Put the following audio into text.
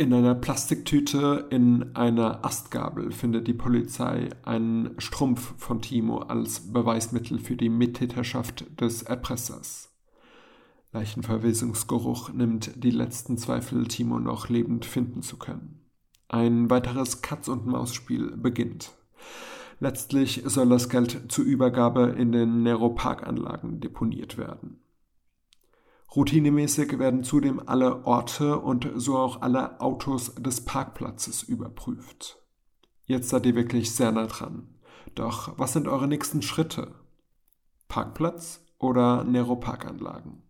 In einer Plastiktüte in einer Astgabel findet die Polizei einen Strumpf von Timo als Beweismittel für die Mittäterschaft des Erpressers. Leichenverwesungsgeruch nimmt die letzten Zweifel, Timo noch lebend finden zu können. Ein weiteres Katz-und-Maus-Spiel beginnt. Letztlich soll das Geld zur Übergabe in den Nero-Parkanlagen deponiert werden. Routinemäßig werden zudem alle Orte und so auch alle Autos des Parkplatzes überprüft. Jetzt seid ihr wirklich sehr nah dran. Doch was sind eure nächsten Schritte? Parkplatz oder Nero Parkanlagen?